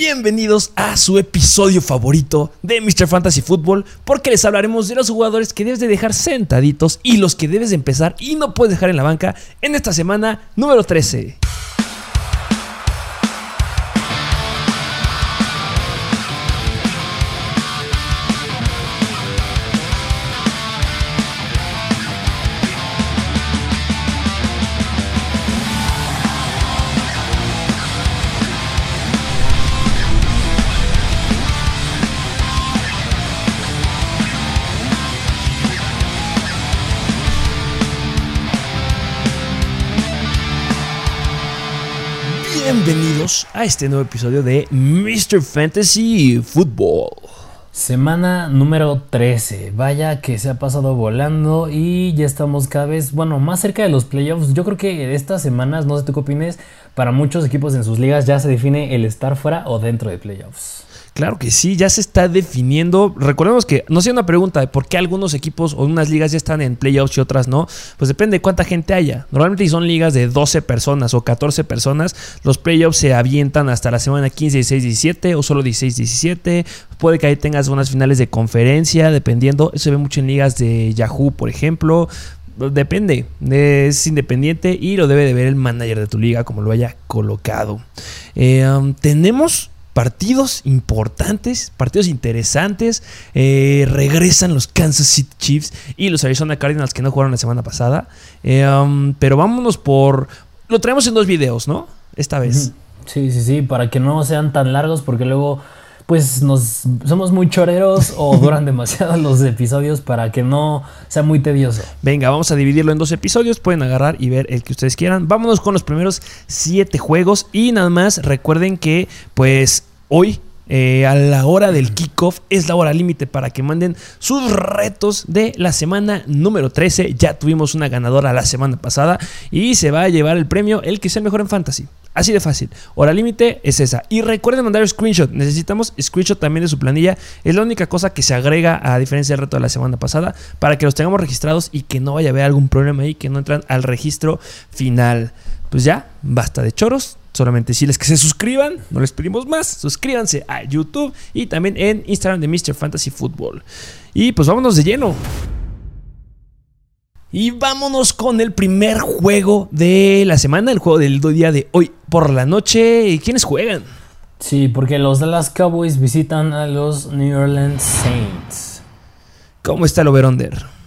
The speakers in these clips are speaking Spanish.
Bienvenidos a su episodio favorito de Mr. Fantasy Football, porque les hablaremos de los jugadores que debes de dejar sentaditos y los que debes de empezar y no puedes dejar en la banca en esta semana número 13. A este nuevo episodio de Mr. Fantasy Football. Semana número 13. Vaya que se ha pasado volando y ya estamos cada vez, bueno, más cerca de los playoffs. Yo creo que estas semanas, no sé tú qué opines, para muchos equipos en sus ligas ya se define el estar fuera o dentro de playoffs. Claro que sí, ya se está definiendo. Recordemos que no sea una pregunta de por qué algunos equipos o unas ligas ya están en playoffs y otras no. Pues depende de cuánta gente haya. Normalmente si son ligas de 12 personas o 14 personas, los playoffs se avientan hasta la semana 15, 16, 17 o solo 16, 17. Puede que ahí tengas unas finales de conferencia, dependiendo. Eso se ve mucho en ligas de Yahoo, por ejemplo. Depende, es independiente y lo debe de ver el manager de tu liga como lo haya colocado. Eh, tenemos partidos importantes, partidos interesantes. Eh, regresan los Kansas City Chiefs y los Arizona Cardinals que no jugaron la semana pasada. Eh, um, pero vámonos por... Lo traemos en dos videos, ¿no? Esta vez. Sí, sí, sí, para que no sean tan largos porque luego pues nos somos muy choreros o duran demasiado los episodios para que no sea muy tedioso. Venga, vamos a dividirlo en dos episodios. Pueden agarrar y ver el que ustedes quieran. Vámonos con los primeros siete juegos. Y nada más recuerden que, pues, hoy eh, a la hora del kickoff es la hora límite para que manden sus retos de la semana número 13. Ya tuvimos una ganadora la semana pasada y se va a llevar el premio el que sea mejor en fantasy. Así de fácil. Hora límite es esa. Y recuerden mandar screenshot. Necesitamos screenshot también de su planilla. Es la única cosa que se agrega a diferencia del reto de la semana pasada para que los tengamos registrados y que no vaya a haber algún problema ahí, que no entran al registro final. Pues ya, basta de choros. Solamente decirles que se suscriban, no les pedimos más. Suscríbanse a YouTube y también en Instagram de Mr. Fantasy Football. Y pues vámonos de lleno. Y vámonos con el primer juego de la semana, el juego del día de hoy por la noche. ¿Quiénes juegan? Sí, porque los Dallas Cowboys visitan a los New Orleans Saints. ¿Cómo está el over-under?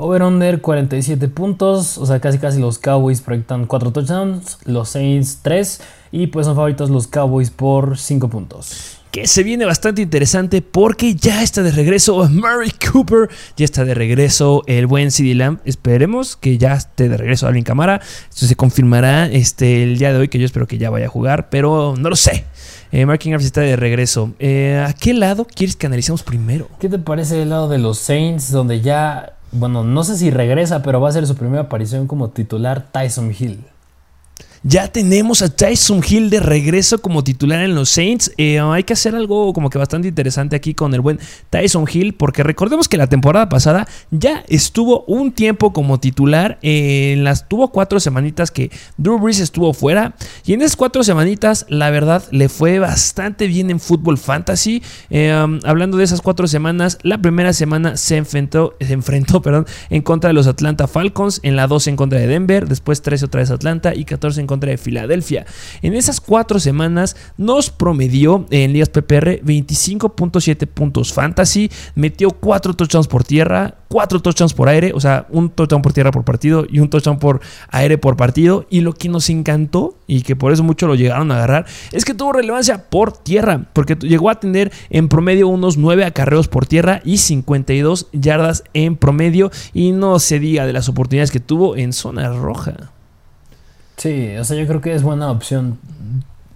Over-under 47 puntos, o sea, casi casi los Cowboys proyectan 4 touchdowns, los Saints 3 y pues son favoritos los Cowboys por 5 puntos que se viene bastante interesante porque ya está de regreso Murray Cooper, ya está de regreso el buen CD Lamb. Esperemos que ya esté de regreso Alvin Camara. Esto se confirmará este, el día de hoy, que yo espero que ya vaya a jugar, pero no lo sé. Eh, Mark Ingram está de regreso. Eh, ¿A qué lado quieres que analicemos primero? ¿Qué te parece el lado de los Saints, donde ya, bueno, no sé si regresa, pero va a ser su primera aparición como titular Tyson Hill? Ya tenemos a Tyson Hill de regreso como titular en los Saints. Eh, hay que hacer algo como que bastante interesante aquí con el buen Tyson Hill, porque recordemos que la temporada pasada ya estuvo un tiempo como titular. en las tuvo cuatro semanitas que Drew Brees estuvo fuera. Y en esas cuatro semanitas, la verdad, le fue bastante bien en fútbol fantasy. Eh, um, hablando de esas cuatro semanas, la primera semana se enfrentó, se enfrentó perdón, en contra de los Atlanta Falcons. En la 12 en contra de Denver. Después 13 otra vez Atlanta y 14 en contra de Filadelfia. En esas cuatro semanas nos promedió en ligas PPR 25.7 puntos fantasy, metió cuatro touchdowns por tierra, cuatro touchdowns por aire, o sea, un touchdown por tierra por partido y un touchdown por aire por partido. Y lo que nos encantó y que por eso mucho lo llegaron a agarrar es que tuvo relevancia por tierra, porque llegó a tener en promedio unos 9 acarreos por tierra y 52 yardas en promedio. Y no se diga de las oportunidades que tuvo en zona roja. Sí, o sea, yo creo que es buena opción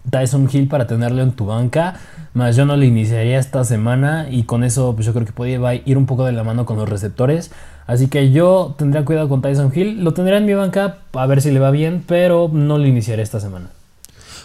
Tyson Hill para tenerlo en tu banca. Más yo no le iniciaría esta semana y con eso pues yo creo que podría ir un poco de la mano con los receptores. Así que yo tendría cuidado con Tyson Hill. Lo tendría en mi banca a ver si le va bien, pero no lo iniciaré esta semana.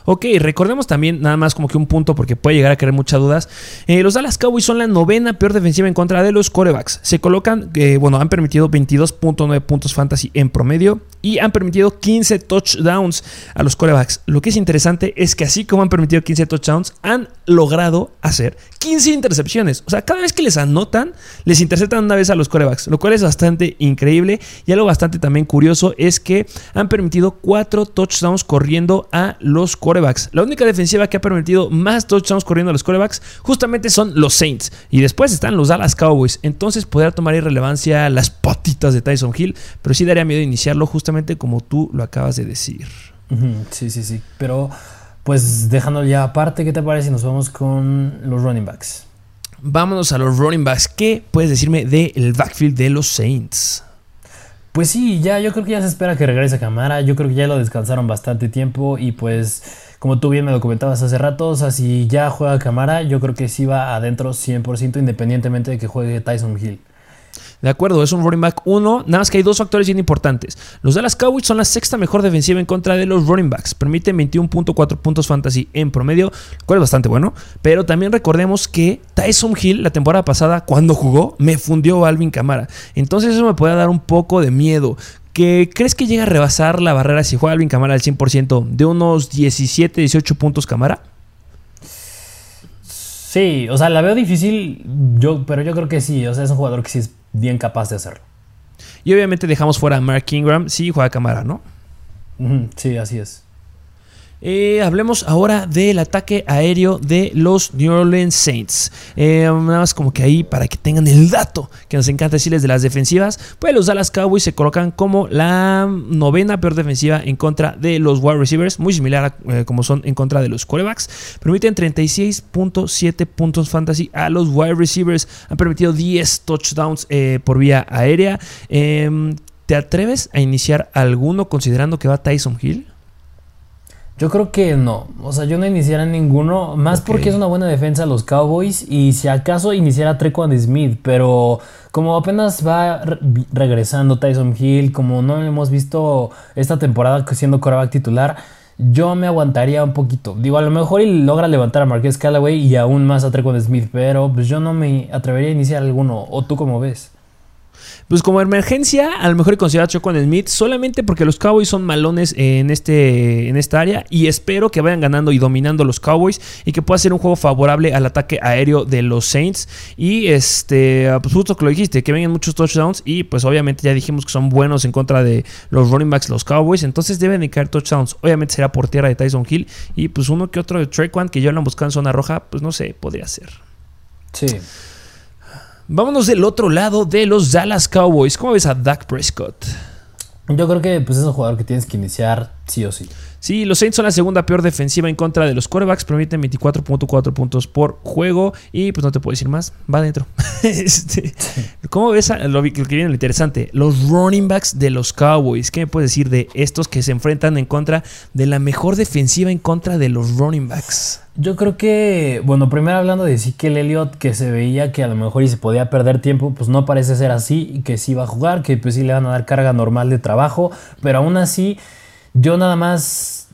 Ok, recordemos también, nada más como que un punto, porque puede llegar a crear muchas dudas. Eh, los Dallas Cowboys son la novena peor defensiva en contra de los corebacks. Se colocan, eh, bueno, han permitido 22.9 puntos fantasy en promedio y han permitido 15 touchdowns a los corebacks. Lo que es interesante es que así como han permitido 15 touchdowns, han logrado hacer 15 intercepciones. O sea, cada vez que les anotan, les interceptan una vez a los corebacks, lo cual es bastante increíble. Y algo bastante también curioso es que han permitido 4 touchdowns corriendo a los corebacks. La única defensiva que ha permitido más touchdowns corriendo a los corebacks justamente son los Saints. Y después están los Dallas Cowboys. Entonces podría tomar irrelevancia las patitas de Tyson Hill, pero sí daría miedo iniciarlo justamente como tú lo acabas de decir. Sí, sí, sí. Pero pues dejando ya aparte, ¿qué te parece si nos vamos con los running backs? Vámonos a los running backs. ¿Qué puedes decirme del backfield de los Saints? Pues sí, ya yo creo que ya se espera que regrese a Camara. Yo creo que ya lo descansaron bastante tiempo y pues como tú bien me lo comentabas hace rato, o sea, si ya juega Camara, yo creo que sí va adentro 100% independientemente de que juegue Tyson Hill. De acuerdo, es un running back 1. Nada más que hay dos factores bien importantes. Los Dallas Cowboys son la sexta mejor defensiva en contra de los running backs. Permiten 21.4 puntos fantasy en promedio, lo cual es bastante bueno. Pero también recordemos que Tyson Hill la temporada pasada, cuando jugó, me fundió Alvin Camara. Entonces eso me puede dar un poco de miedo. ¿Que ¿Crees que llega a rebasar la barrera si juega Alvin Camara al 100% de unos 17, 18 puntos Camara? Sí, o sea, la veo difícil, yo, pero yo creo que sí. O sea, es un jugador que sí es bien capaz de hacerlo. Y obviamente dejamos fuera a Mark Ingram, sí juega cámara, ¿no? Sí, así es. Eh, hablemos ahora del ataque aéreo de los New Orleans Saints. Eh, nada más como que ahí para que tengan el dato que nos encanta decirles de las defensivas. Pues los Dallas Cowboys se colocan como la novena peor defensiva en contra de los wide receivers, muy similar a eh, como son en contra de los quarterbacks. Permiten 36.7 puntos fantasy a los wide receivers. Han permitido 10 touchdowns por vía aérea. Em, ¿Te atreves a iniciar alguno considerando que va Tyson Hill? Yo creo que no. O sea, yo no iniciara ninguno. Más porque es una buena defensa los Cowboys. Y si acaso iniciara Trequan Smith. Pero como apenas va regresando Tyson Hill. Como no hemos visto esta temporada siendo coreback titular. Yo me aguantaría un poquito. Digo, a lo mejor y logra levantar a Marquez Callaway y aún más a Trequan Smith. Pero pues yo no me atrevería a iniciar alguno. ¿O tú cómo ves? Pues como emergencia, a lo mejor considera a con Smith solamente porque los Cowboys son malones en, este, en esta área y espero que vayan ganando y dominando los Cowboys y que pueda ser un juego favorable al ataque aéreo de los Saints. Y este, pues justo que lo dijiste, que vengan muchos touchdowns y pues obviamente ya dijimos que son buenos en contra de los running backs, los Cowboys, entonces deben de caer touchdowns. Obviamente será por tierra de Tyson Hill y pues uno que otro de One que ya lo han buscado en zona roja, pues no sé, podría ser. Sí. Vámonos del otro lado de los Dallas Cowboys. ¿Cómo ves a Dak Prescott? Yo creo que pues, es un jugador que tienes que iniciar sí o sí. Sí, los Saints son la segunda peor defensiva en contra de los quarterbacks, permiten 24.4 puntos por juego y pues no te puedo decir más, va adentro. Este, ¿Cómo ves lo, que viene lo interesante? Los running backs de los Cowboys, ¿qué me puedes decir de estos que se enfrentan en contra de la mejor defensiva en contra de los running backs? Yo creo que, bueno, primero hablando de Ezekiel Elliott, que se veía que a lo mejor y se podía perder tiempo, pues no parece ser así, y que sí va a jugar, que pues sí le van a dar carga normal de trabajo, pero aún así yo nada más,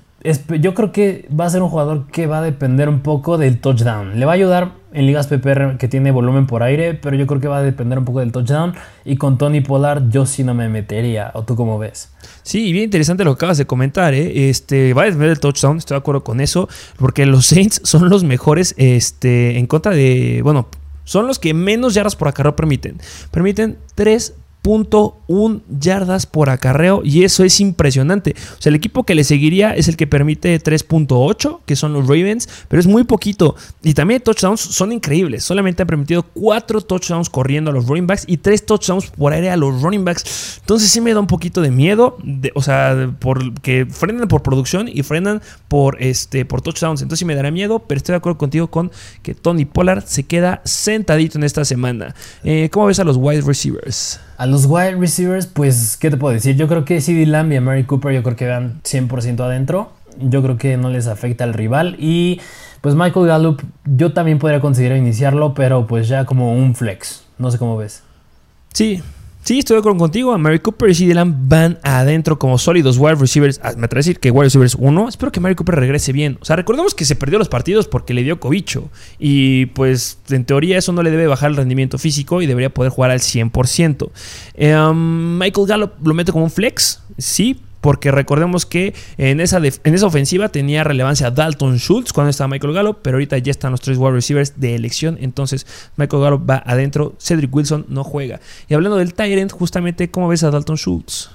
yo creo que va a ser un jugador que va a depender un poco del touchdown. Le va a ayudar en ligas PPR que tiene volumen por aire, pero yo creo que va a depender un poco del touchdown. Y con Tony Pollard yo sí no me metería. ¿O tú cómo ves? Sí, bien interesante lo que acabas de comentar. ¿eh? Este, va a depender del touchdown, estoy de acuerdo con eso, porque los Saints son los mejores este, en contra de, bueno, son los que menos yardas por acarreo permiten. Permiten 3 1 yardas por acarreo y eso es impresionante. O sea, el equipo que le seguiría es el que permite 3.8, que son los Ravens, pero es muy poquito. Y también touchdowns son increíbles. Solamente han permitido 4 touchdowns corriendo a los running backs y 3 touchdowns por aire a los running backs. Entonces sí me da un poquito de miedo, o sea, que frenan por producción y frenan por, este, por touchdowns. Entonces sí me dará miedo, pero estoy de acuerdo contigo con que Tony Pollard se queda sentadito en esta semana. Eh, ¿Cómo ves a los wide receivers? A los wide receivers, pues, ¿qué te puedo decir? Yo creo que CD Lamb y Mary Cooper, yo creo que van 100% adentro. Yo creo que no les afecta al rival. Y pues Michael Gallup, yo también podría considerar iniciarlo, pero pues ya como un flex. No sé cómo ves. Sí, Sí, estoy de acuerdo contigo. A Mary Cooper y CD van adentro como sólidos wide receivers. Ah, me atrevo a decir que wide receivers 1. Espero que Mary Cooper regrese bien. O sea, recordemos que se perdió los partidos porque le dio cobicho. Y pues en teoría eso no le debe bajar el rendimiento físico y debería poder jugar al 100%. Eh, um, Michael Gallup lo mete como un flex. Sí, porque recordemos que en esa, en esa ofensiva tenía relevancia Dalton Schultz cuando estaba Michael Gallup, pero ahorita ya están los tres wide receivers de elección, entonces Michael Gallup va adentro, Cedric Wilson no juega. Y hablando del Tyrant, justamente, ¿cómo ves a Dalton Schultz?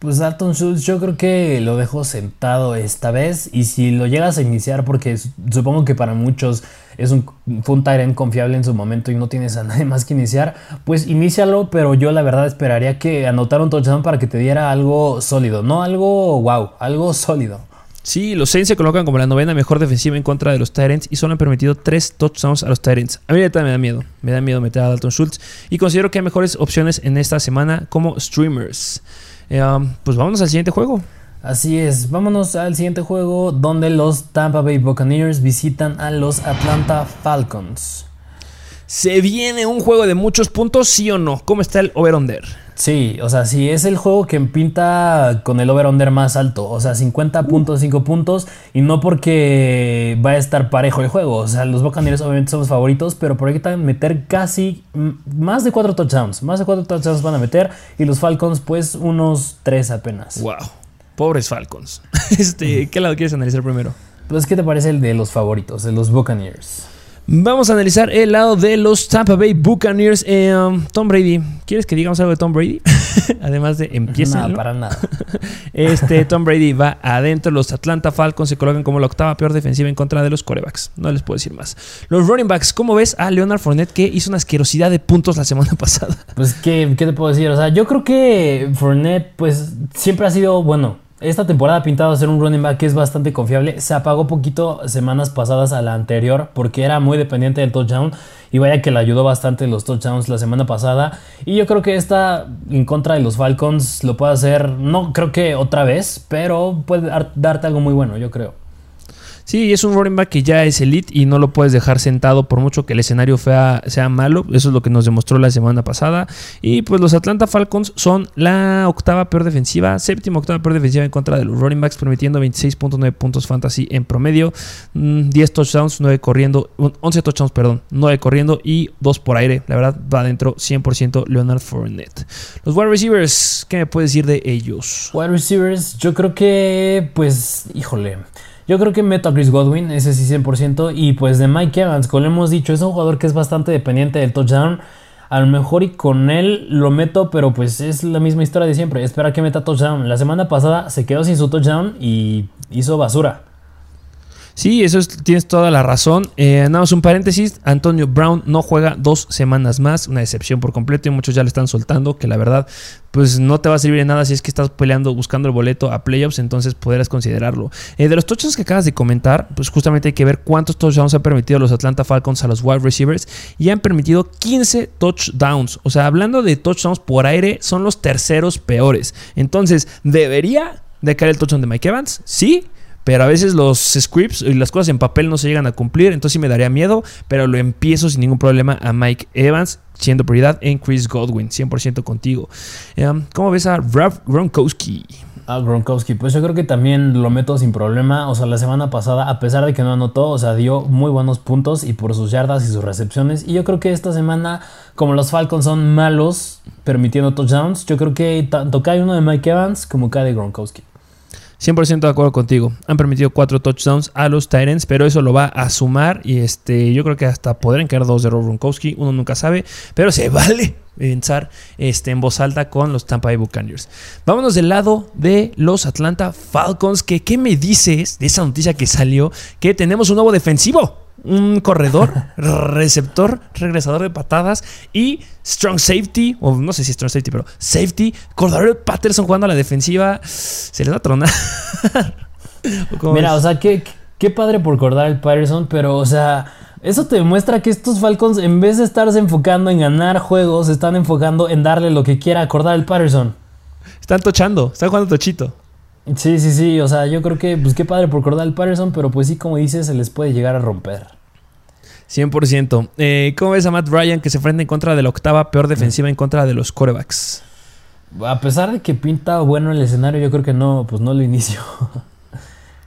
Pues Dalton Schultz yo creo que lo dejo sentado esta vez y si lo llegas a iniciar porque supongo que para muchos es un, fue un confiable en su momento y no tienes a nadie más que iniciar, pues inícialo, pero yo la verdad esperaría que anotara un touchdown para que te diera algo sólido, no algo wow, algo sólido. Sí, los Saints se colocan como la novena mejor defensiva en contra de los Tyrants y solo han permitido tres touchdowns a los Tyrants. A mí me da miedo, me da miedo meter a Dalton Schultz y considero que hay mejores opciones en esta semana como streamers. Eh, um, pues vámonos al siguiente juego. Así es, vámonos al siguiente juego donde los Tampa Bay Buccaneers visitan a los Atlanta Falcons. ¿Se viene un juego de muchos puntos, sí o no? ¿Cómo está el over-under? Sí, o sea, sí, es el juego que pinta con el over-under más alto, o sea, 50.5 puntos, y no porque va a estar parejo el juego, o sea, los Buccaneers obviamente son los favoritos, pero por ahí están meter casi más de 4 touchdowns, más de 4 touchdowns van a meter, y los Falcons, pues, unos 3 apenas. Wow. Pobres Falcons. Este, ¿Qué lado quieres analizar primero? Pues, ¿qué te parece el de los favoritos, de los Buccaneers? Vamos a analizar el lado de los Tampa Bay Buccaneers. Eh, um, Tom Brady. ¿Quieres que digamos algo de Tom Brady? Además de empieza. No, para nada. este Tom Brady va adentro. Los Atlanta Falcons se colocan como la octava peor defensiva en contra de los corebacks. No les puedo decir más. Los running backs. ¿Cómo ves a Leonard Fournette que hizo una asquerosidad de puntos la semana pasada? Pues, ¿qué, qué te puedo decir? O sea, yo creo que Fournette, pues, siempre ha sido bueno esta temporada ha pintado a ser un running back que es bastante confiable. Se apagó poquito semanas pasadas a la anterior porque era muy dependiente del touchdown. Y vaya que le ayudó bastante los touchdowns la semana pasada. Y yo creo que esta en contra de los Falcons lo puede hacer, no creo que otra vez, pero puede darte algo muy bueno, yo creo. Sí, es un running back que ya es elite y no lo puedes dejar sentado por mucho que el escenario sea malo. Eso es lo que nos demostró la semana pasada. Y pues los Atlanta Falcons son la octava peor defensiva, séptima octava peor defensiva en contra de los running backs, permitiendo 26.9 puntos fantasy en promedio, 10 mm, touchdowns, 9 corriendo, 11 touchdowns, perdón, 9 corriendo y 2 por aire. La verdad va adentro 100% Leonard Fournette. Los wide receivers, ¿qué me puedes decir de ellos? Wide receivers, yo creo que, pues, híjole. Yo creo que meto a Chris Godwin, ese sí 100%. Y pues de Mike Evans, como le hemos dicho, es un jugador que es bastante dependiente del touchdown. A lo mejor y con él lo meto, pero pues es la misma historia de siempre. Espera que meta touchdown. La semana pasada se quedó sin su touchdown y hizo basura. Sí, eso tienes toda la razón. Eh, nada más un paréntesis. Antonio Brown no juega dos semanas más. Una decepción por completo y muchos ya le están soltando. Que la verdad, pues no te va a servir de nada si es que estás peleando, buscando el boleto a playoffs. Entonces podrás considerarlo. Eh, de los touchdowns que acabas de comentar, pues justamente hay que ver cuántos touchdowns han permitido los Atlanta Falcons a los wide receivers. Y han permitido 15 touchdowns. O sea, hablando de touchdowns por aire, son los terceros peores. Entonces, ¿debería de caer el touchdown de Mike Evans? Sí. Pero a veces los scripts y las cosas en papel no se llegan a cumplir, entonces sí me daría miedo, pero lo empiezo sin ningún problema a Mike Evans, siendo prioridad en Chris Godwin, 100% contigo. Em, ¿Cómo ves a Rob Gronkowski? A Gronkowski, pues yo creo que también lo meto sin problema. O sea, la semana pasada, a pesar de que no anotó, o sea, dio muy buenos puntos y por sus yardas y sus recepciones. Y yo creo que esta semana, como los Falcons son malos permitiendo touchdowns, yo creo que tanto cae uno de Mike Evans como cae de Gronkowski. 100% de acuerdo contigo. Han permitido cuatro touchdowns a los Tyrants, pero eso lo va a sumar y este, yo creo que hasta podrían caer dos de Rob Gronkowski, uno nunca sabe, pero se vale pensar este, en voz alta con los Tampa Bay Buccaneers. Vámonos del lado de los Atlanta Falcons, que ¿qué me dices de esa noticia que salió? Que tenemos un nuevo defensivo un corredor, receptor, regresador de patadas y strong safety, o no sé si strong safety, pero safety, Cordero Patterson jugando a la defensiva, se les va a tronar. Mira, o sea, qué, qué padre por el Patterson, pero, o sea, eso te demuestra que estos Falcons, en vez de estarse enfocando en ganar juegos, están enfocando en darle lo que quiera a el Patterson. Están tochando, están jugando tochito. Sí, sí, sí. O sea, yo creo que, pues qué padre por Cordal Patterson, pero pues sí, como dices, se les puede llegar a romper. 100%. Eh, ¿Cómo ves a Matt Ryan que se enfrenta en contra de la octava peor defensiva en contra de los corebacks? A pesar de que pinta bueno el escenario, yo creo que no, pues no lo inicio.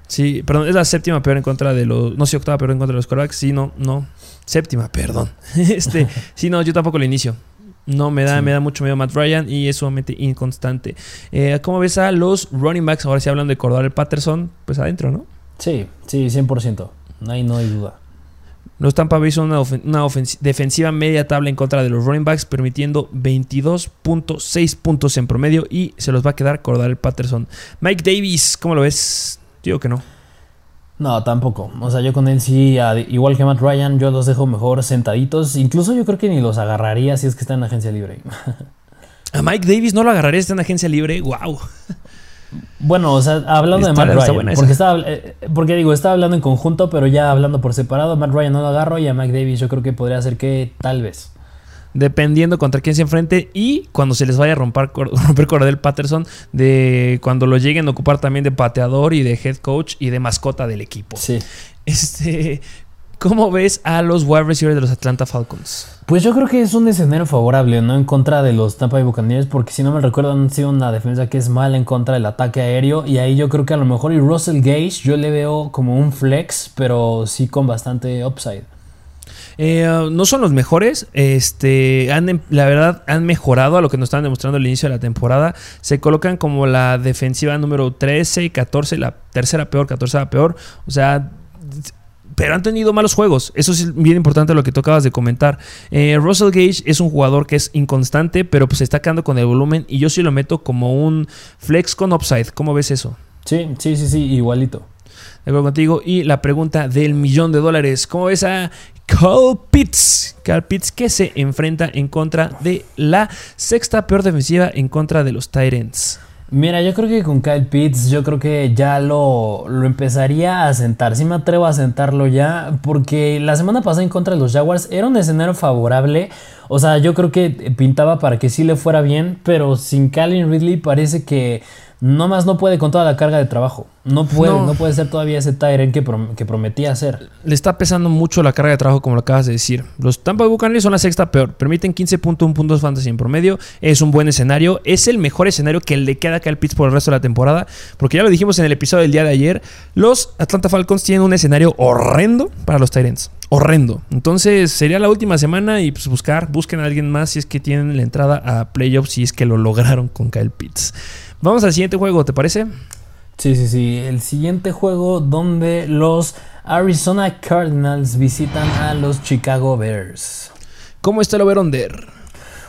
Sí, perdón, es la séptima peor en contra de los. No sé, octava peor en contra de los corebacks. Sí, no, no. Séptima, perdón. este, sí, no, yo tampoco lo inicio. No, me da, me da mucho miedo Matt Ryan y es sumamente inconstante. Eh, ¿Cómo ves a los running backs? Ahora sí hablando de Cordell Patterson, pues adentro, ¿no? Sí, sí, 100%. Ahí no hay duda. Los Tampa Bay son una, una defensiva media tabla en contra de los running backs, permitiendo 22.6 puntos en promedio y se los va a quedar Cordell Patterson. Mike Davis, ¿cómo lo ves? Digo que no. No, tampoco. O sea, yo con él sí, igual que Matt Ryan, yo los dejo mejor sentaditos. Incluso yo creo que ni los agarraría si es que está en agencia libre. A Mike Davis no lo agarraría si está en agencia libre. ¡Wow! Bueno, o sea, hablando de Matt Ryan, porque, estaba, eh, porque digo, estaba hablando en conjunto, pero ya hablando por separado, Matt Ryan no lo agarro y a Mike Davis yo creo que podría ser que tal vez dependiendo contra quién se enfrente y cuando se les vaya a romper, romper Cordell Patterson, de cuando lo lleguen a ocupar también de pateador y de head coach y de mascota del equipo. Sí. Este, ¿Cómo ves a los wide receivers de los Atlanta Falcons? Pues yo creo que es un escenario favorable, ¿no? En contra de los Tampa Bay Buccaneers, porque si no me recuerdo han sido una defensa que es mala en contra del ataque aéreo. Y ahí yo creo que a lo mejor y Russell Gage yo le veo como un flex, pero sí con bastante upside. Eh, no son los mejores. Este, han, em, la verdad, han mejorado a lo que nos estaban demostrando al inicio de la temporada. Se colocan como la defensiva número 13 y 14, la tercera peor, 14 peor. O sea, pero han tenido malos juegos. Eso es bien importante lo que tú acabas de comentar. Eh, Russell Gage es un jugador que es inconstante, pero pues está quedando con el volumen y yo sí lo meto como un flex con upside. ¿Cómo ves eso? Sí, sí, sí, sí, igualito. De acuerdo contigo. Y la pregunta del millón de dólares. ¿Cómo ves a Cole Pitts. Pitts que se enfrenta en contra de la sexta peor defensiva en contra de los Titans. Mira, yo creo que con Kyle Pitts, yo creo que ya lo, lo, empezaría a sentar. Sí me atrevo a sentarlo ya, porque la semana pasada en contra de los Jaguars era un escenario favorable. O sea, yo creo que pintaba para que sí le fuera bien, pero sin Calvin Ridley parece que no más no puede con toda la carga de trabajo. No puede, no. puede ser todavía ese Tyrant que, que, prometía ser. Le está pesando mucho la carga de trabajo, como lo acabas de decir. Los Tampa Bay Buccaneers son la sexta peor. Permiten 15.1 puntos fantasy en promedio. Es un buen escenario. Es el mejor escenario que le queda acá al Pitts por el resto de la temporada. Porque ya lo dijimos en el episodio del día de ayer. Los Atlanta Falcons tienen un escenario horrendo para los Tyrants. Horrendo. Entonces sería la última semana y pues buscar, busquen a alguien más si es que tienen la entrada a playoffs, si es que lo lograron con Kyle Pitts. Vamos al siguiente juego, ¿te parece? Sí, sí, sí. El siguiente juego donde los Arizona Cardinals visitan a los Chicago Bears. ¿Cómo está el over-under?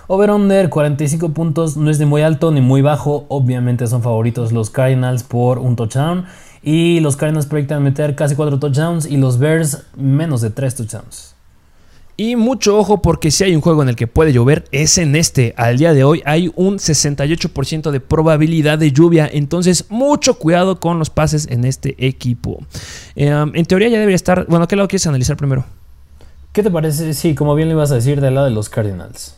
Over-under, 45 puntos, no es ni muy alto ni muy bajo. Obviamente son favoritos los Cardinals por un touchdown. Y los Cardinals proyectan meter casi 4 touchdowns y los Bears menos de 3 touchdowns. Y mucho ojo porque si hay un juego en el que puede llover es en este. Al día de hoy hay un 68% de probabilidad de lluvia. Entonces mucho cuidado con los pases en este equipo. Em, en teoría ya debería estar... Bueno, ¿qué lado quieres analizar primero? ¿Qué te parece? Sí, como bien le ibas a decir del lado de los Cardinals.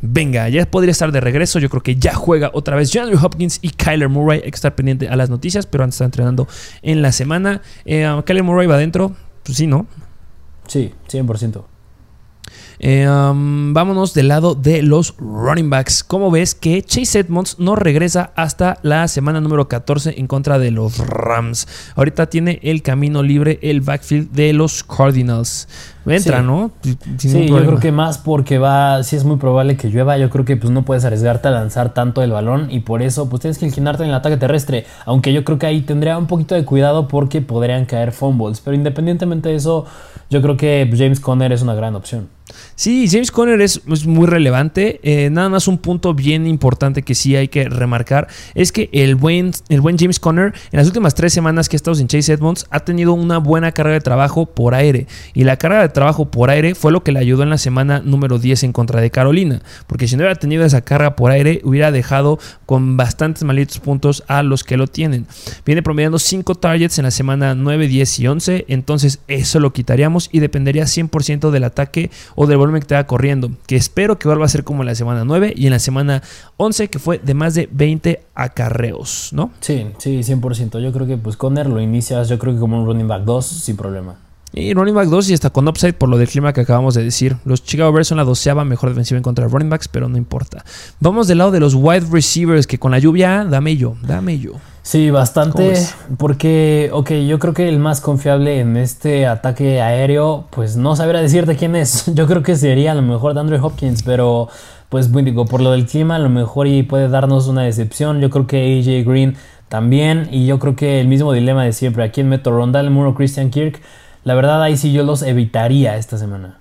Venga, ya podría estar de regreso. Yo creo que ya juega otra vez Andrew Hopkins y Kyler Murray. Hay que estar pendiente a las noticias, pero antes está entrenando en la semana. Eh, Kyler Murray va adentro. Pues sí, ¿no? Sí, 100%. Eh, um, vámonos del lado de los running backs. ¿Cómo ves que Chase Edmonds no regresa hasta la semana número 14 en contra de los Rams? Ahorita tiene el camino libre el backfield de los Cardinals. Entra, ¿no? sí, yo creo que más porque va, si es muy probable que llueva, yo creo que pues no puedes arriesgarte a lanzar tanto el balón y por eso pues tienes que inclinarte en el ataque terrestre, aunque yo creo que ahí tendría un poquito de cuidado porque podrían caer fumbles, pero independientemente de eso, yo creo que James Conner es una gran opción. Sí, James Conner es, muy relevante. Eh, nada más un punto bien importante que sí hay que remarcar es que el buen, el buen James Conner en las últimas tres semanas que ha estado sin Chase Edmonds ha tenido una buena carga de trabajo por aire. Y la carga de trabajo por aire fue lo que le ayudó en la semana número 10 en contra de Carolina. Porque si no hubiera tenido esa carga por aire, hubiera dejado con bastantes malitos puntos a los que lo tienen. Viene promediando 5 targets en la semana 9, 10 y 11. Entonces eso lo quitaríamos y dependería 100% del ataque o del volumen que te va corriendo. Que espero que vuelva a ser como en la semana 9 y en la semana 11 que fue de más de 20 acarreos, ¿no? Sí, sí, 100%. Yo creo que pues Conner lo inicias, yo creo que como un running back 2 sin problema. Y running back 2 y está con upside por lo del clima que acabamos de decir. Los Chicago Bears son la doceava mejor defensiva en contra de running backs, pero no importa. Vamos del lado de los wide receivers, que con la lluvia, dame yo, dame yo. Sí, bastante. Porque, ok, yo creo que el más confiable en este ataque aéreo, pues no sabría decirte quién es. Yo creo que sería a lo mejor de Andrew Hopkins, pero pues digo, por lo del clima, a lo mejor y puede darnos una decepción. Yo creo que AJ Green también, y yo creo que el mismo dilema de siempre. Aquí en meto? Rondal Muro, Christian Kirk. La verdad, ahí sí yo los evitaría esta semana.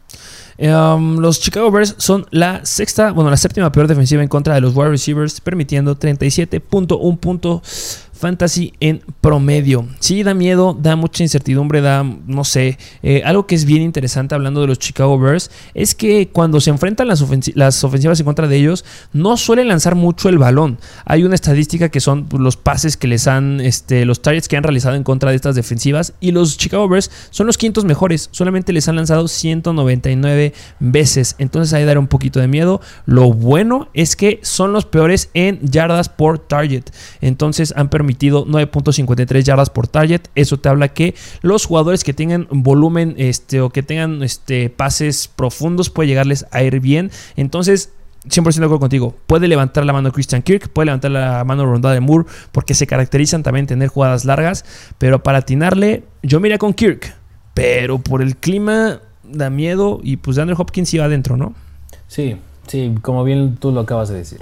Um, los Chicago Bears son la sexta, bueno, la séptima peor defensiva en contra de los wide receivers, permitiendo 37.1 puntos fantasy en promedio. Sí, da miedo, da mucha incertidumbre, da, no sé, eh, algo que es bien interesante hablando de los Chicago Bears es que cuando se enfrentan las, ofensivas en contra de ellos, no suelen lanzar mucho el balón. Hay una estadística que son los pases que les han, este, los targets que han realizado en contra de estas defensivas y los Chicago Bears son los quintos mejores, solamente les han lanzado 199 veces, entonces ahí dará un poquito de miedo. Lo bueno es que son los peores en yardas por target, entonces han permitido permitido 9.53 yardas por target. Eso te habla que los jugadores que tengan volumen este, o que tengan este, pases profundos puede llegarles a ir bien. Entonces, 100% de acuerdo contigo. Puede levantar la mano Christian Kirk, puede levantar la mano Ronda de Moore, porque se caracterizan también en tener jugadas largas. Pero para atinarle, yo mira con Kirk. Pero por el clima da miedo y pues Andrew Hopkins iba adentro, ¿no? Sí, sí, como bien tú lo acabas de decir.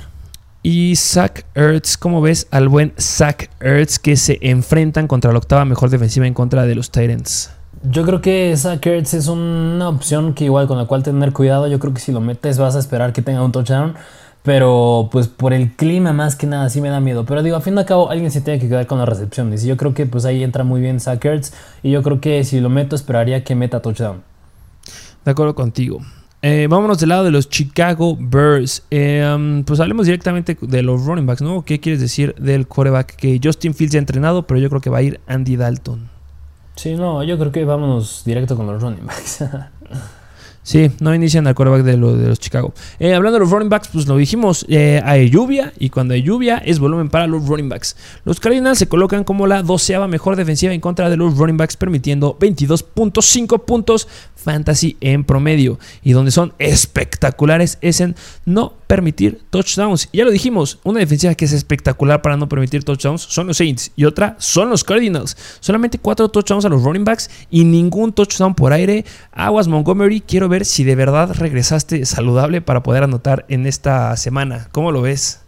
Y Zach Ertz, ¿cómo ves al buen Zach Ertz que se enfrentan contra la octava mejor defensiva en contra de los Titans? Yo creo que Zach Ertz es una opción que igual con la cual tener cuidado. Yo creo que si lo metes vas a esperar que tenga un touchdown. Pero pues por el clima más que nada sí me da miedo. Pero digo, a fin de cabo alguien se tiene que quedar con las recepciones. Y yo creo que pues ahí entra muy bien Zach Ertz. Y yo creo que si lo meto esperaría que meta touchdown. De acuerdo contigo. Eh, vámonos del lado de los Chicago Bears. Eh, um, pues hablemos directamente de los running backs, ¿no? ¿Qué quieres decir del quarterback? Que Justin Fields ha entrenado, pero yo creo que va a ir Andy Dalton. Sí, no, yo creo que vámonos directo con los running backs. Sí, no inician al quarterback de, de los Chicago. Eh, hablando de los running backs, pues lo dijimos, eh, hay lluvia y cuando hay lluvia es volumen para los running backs. Los Cardinals se colocan como la doceava mejor defensiva en contra de los running backs, permitiendo 22.5 puntos fantasy en promedio. Y donde son espectaculares es en no permitir touchdowns. Ya lo dijimos, una defensiva que es espectacular para no permitir touchdowns son los Saints y otra son los Cardinals. Solamente cuatro touchdowns a los running backs y ningún touchdown por aire. Aguas Montgomery, quiero ver si de verdad regresaste saludable para poder anotar en esta semana. ¿Cómo lo ves?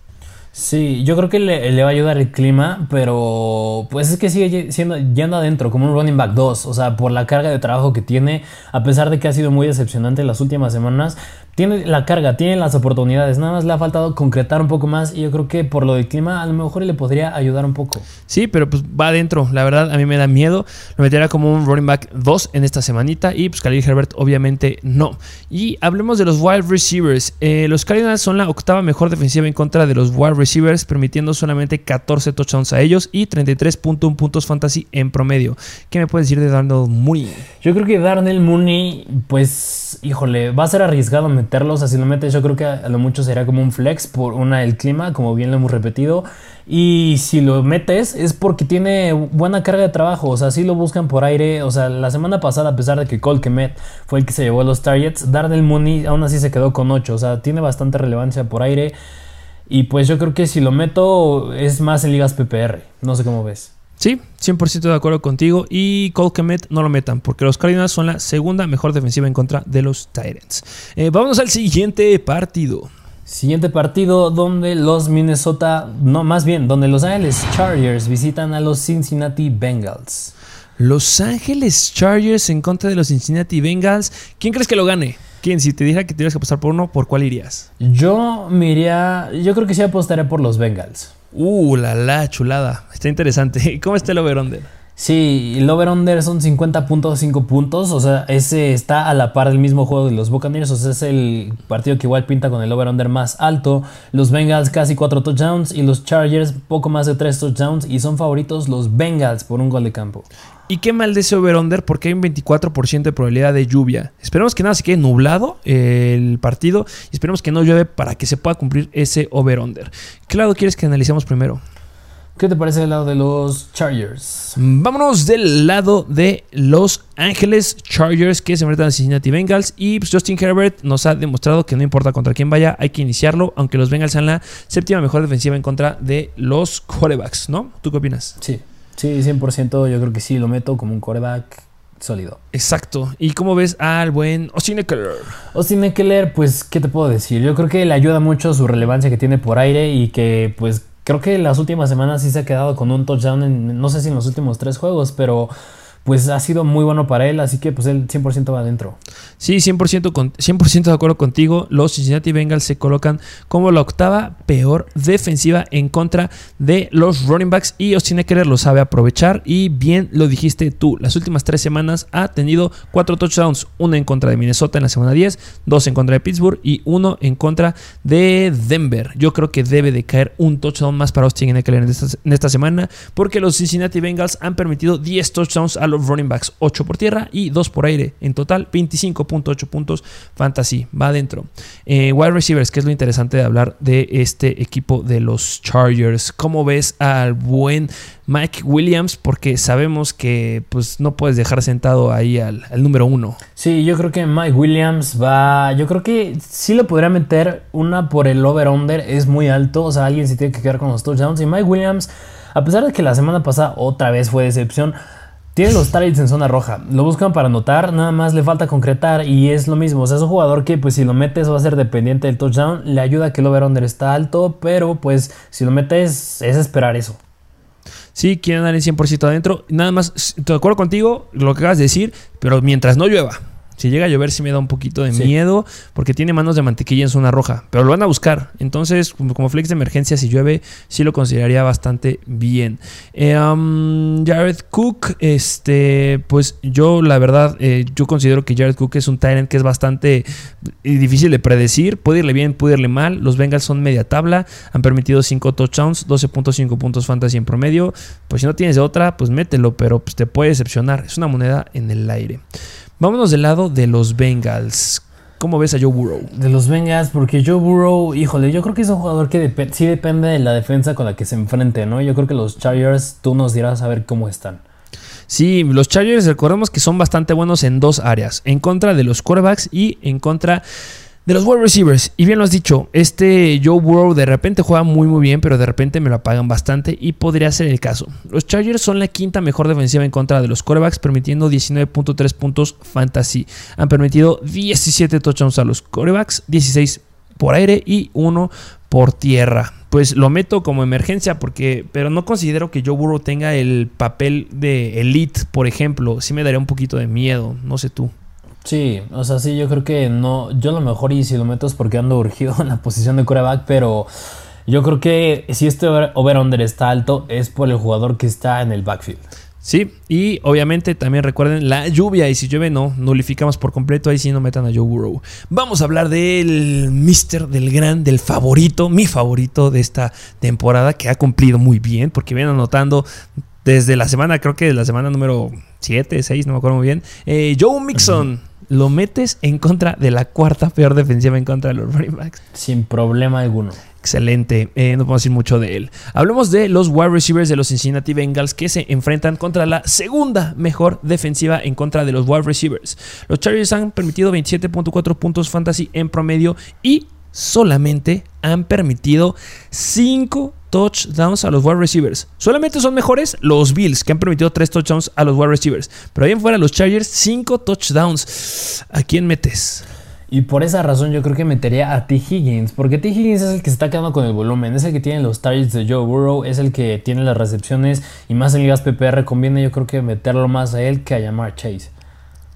Sí, yo creo que le, va a ayudar el clima, pero pues es que sigue siendo yendo adentro como un running back 2, o sea, por la carga de trabajo que tiene, a pesar de que ha sido muy decepcionante las últimas semanas, tiene la carga, tiene las oportunidades, nada más le ha faltado concretar un poco más y yo creo que por lo del clima a lo mejor le podría ayudar un poco. Sí, pero pues va adentro, la verdad a mí me da miedo, lo meterá como un running back 2 en esta semanita y pues Khalil Herbert obviamente no. Y hablemos de los wide receivers, eh, los Cardinals son la octava mejor defensiva en contra de los wide receivers, permitiendo solamente 14 touchdowns a ellos y 33.1 puntos fantasy en promedio. ¿Qué me puedes decir de Darnell Mooney? Yo creo que Darnell Mooney, pues, híjole, va a ser arriesgado meterlos, así lo metes, yo creo que a lo mucho será como un flex por una el clima, como bien lo hemos repetido. Y si lo metes es porque tiene buena carga de trabajo, o sea, si lo buscan por aire. O sea, la semana pasada, a pesar de que Cole Kemet fue el que se llevó los targets, Darnell Mooney aún así se quedó con 8, o sea, tiene bastante relevancia por aire. Y pues yo creo que si lo meto es más en ligas PPR, no sé cómo ves. Sí, 100% de acuerdo contigo. Y Cole Kemet no lo metan, porque los Cardinals son la segunda mejor defensiva en contra de los Titans. Eh, vámonos al siguiente partido. Siguiente partido donde los Minnesota, no, más bien, donde Los Ángeles Chargers visitan a los Cincinnati Bengals. Los Ángeles Chargers en contra de los Cincinnati Bengals. ¿Quién crees que lo gane? ¿Quién? Si te dijera que tienes que apostar por uno, ¿por cuál irías? Yo me iría, yo creo que sí apostaré por los Bengals. Uh, la la, chulada. Está interesante. ¿Cómo está el over-under? Sí, el over-under son 50.5 puntos. O sea, ese está a la par del mismo juego de los Buccaneers. O sea, es el partido que igual pinta con el over-under más alto. Los Bengals casi 4 touchdowns y los Chargers poco más de 3 touchdowns. Y son favoritos los Bengals por un gol de campo. Y qué mal de ese over-under porque hay un 24% de probabilidad de lluvia. Esperemos que nada se quede nublado el partido y esperemos que no llueve para que se pueda cumplir ese over-under. ¿Qué lado quieres que analicemos primero? ¿Qué te parece del lado de los Chargers? Vámonos del lado de Los Ángeles Chargers que se enfrentan a Cincinnati Bengals y pues, Justin Herbert nos ha demostrado que no importa contra quién vaya, hay que iniciarlo, aunque los Bengals sean la séptima mejor defensiva en contra de los quarterbacks, ¿no? ¿Tú qué opinas? Sí, sí, 100% yo creo que sí, lo meto como un quarterback sólido. Exacto. ¿Y cómo ves al buen Austin Eckler? Austin Eckler, pues, ¿qué te puedo decir? Yo creo que le ayuda mucho su relevancia que tiene por aire y que, pues, creo que las últimas semanas sí se ha quedado con un touchdown en, no sé si en los últimos tres juegos, pero pues ha sido muy bueno para él, así que pues él 100% va adentro. Sí, 100%, con, 100 de acuerdo contigo. Los Cincinnati Bengals se colocan como la octava peor defensiva en contra de los running backs y Austin Eckler lo sabe aprovechar y bien lo dijiste tú. Las últimas tres semanas ha tenido cuatro touchdowns, uno en contra de Minnesota en la semana 10, dos en contra de Pittsburgh y uno en contra de Denver. Yo creo que debe de caer un touchdown más para Austin Eckler en esta, en esta semana porque los Cincinnati Bengals han permitido 10 touchdowns a los running backs, 8 por tierra y 2 por aire. En total, 25.8 puntos fantasy. Va adentro. Eh, wide receivers, que es lo interesante de hablar de este equipo de los Chargers. ¿Cómo ves al buen Mike Williams? Porque sabemos que pues, no puedes dejar sentado ahí al, número uno. Sí, yo creo que Mike Williams va. Yo creo que sí lo podría meter. Una por el over-under, es muy alto. O sea, alguien se tiene que quedar con los touchdowns. Y Mike Williams, a pesar de que la semana pasada otra vez fue decepción tiene los targets en zona roja. Lo buscan para anotar, nada más le falta concretar y es lo mismo. O sea, es un jugador que pues si lo metes va a ser dependiente del touchdown. Le ayuda a que el over-under está alto, pero pues si lo metes es esperar eso. Sí, quieren dar el 100% adentro. Nada más, de acuerdo contigo, lo que acabas de decir, pero mientras no llueva. Si llega a llover sí me da un poquito de miedo porque tiene manos de mantequilla en zona roja, pero lo van a buscar. Entonces, como flex de emergencia, si llueve, sí lo consideraría bastante bien. Eh, um, Jared Cook, este, pues yo la verdad, eh, yo considero que Jared Cook es un Tyrant que es bastante eh, difícil de predecir. Puede irle bien, puede irle mal. Los Bengals son media tabla, han permitido 5 touchdowns, 12.5 puntos fantasy en promedio. Pues si no tienes de otra, pues mételo, pero pues, te puede decepcionar. Es una moneda en el aire. Vámonos del lado de los Bengals. ¿Cómo ves a Joe Burrow? De los Bengals, porque Joe Burrow, híjole, yo creo que es un jugador que sí depende de la defensa con la que se enfrente, ¿no? Yo creo que los Chargers, tú nos dirás a ver cómo están. Sí, los Chargers recordemos que son bastante buenos en dos áreas, en contra de los quarterbacks y en contra de los wide receivers, y bien lo has dicho, este Joe Burrow de repente juega muy muy bien, pero de repente me lo apagan bastante y podría ser el caso. Los Chargers son la quinta mejor defensiva en contra de los quarterbacks, permitiendo 19.3 puntos fantasy. Han permitido 17 touchdowns a los quarterbacks, 16 por aire y 1 por tierra. Pues lo meto como emergencia porque, pero no considero que Joe Burrow tenga el papel de elite, por ejemplo. Sí me daría un poquito de miedo, no sé tú. Sí, o sea, sí, yo creo que no. Yo lo mejor y si lo meto es porque ando urgido en la posición de quarterback, pero yo creo que si este over-under está alto es por el jugador que está en el backfield. Sí, y obviamente también recuerden la lluvia. Y si llueve, no, nulificamos por completo. Ahí sí no metan a Joe Burrow. Vamos a hablar del Mister, del gran, del favorito, mi favorito de esta temporada, que ha cumplido muy bien, porque viene anotando desde la semana, creo que la semana número 7, 6, no me acuerdo muy bien. Eh, Joe Mixon lo metes en contra de la cuarta peor defensiva en contra de los running backs. Sin problema alguno. Excelente, eh, no podemos decir mucho de él. Hablemos de los wide receivers de los Cincinnati Bengals que se enfrentan contra la segunda mejor defensiva en contra de los wide receivers. Los Chargers han permitido 27.4 puntos fantasy en promedio y solamente han permitido 5 touchdowns a los wide receivers. Solamente son mejores los Bills, que han permitido 3 touchdowns a los wide receivers. Pero bien fuera los Chargers, 5 touchdowns. ¿A quién metes? Y por esa razón yo creo que metería a T. Higgins, porque T. Higgins es el que se está quedando con el volumen, es el que tiene los targets de Joe Burrow, es el que tiene las recepciones y más en ligas PPR conviene yo creo que meterlo más a él que a llamar Chase.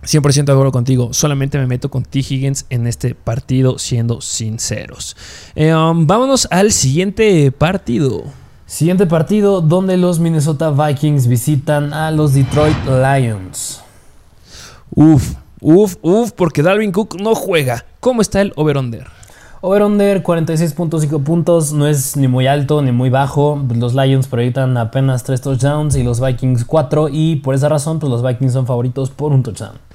100% de acuerdo contigo. Solamente me meto con T. Higgins en este partido, siendo sinceros. Eh, um, vámonos al siguiente partido. Siguiente partido donde los Minnesota Vikings visitan a los Detroit Lions. Uf, uf, uf, porque Dalvin Cook no juega. ¿Cómo está el over-under? Over-under 46.5 puntos, no es ni muy alto ni muy bajo. Los Lions proyectan apenas 3 touchdowns y los Vikings 4 y por esa razón pues los Vikings son favoritos por un touchdown.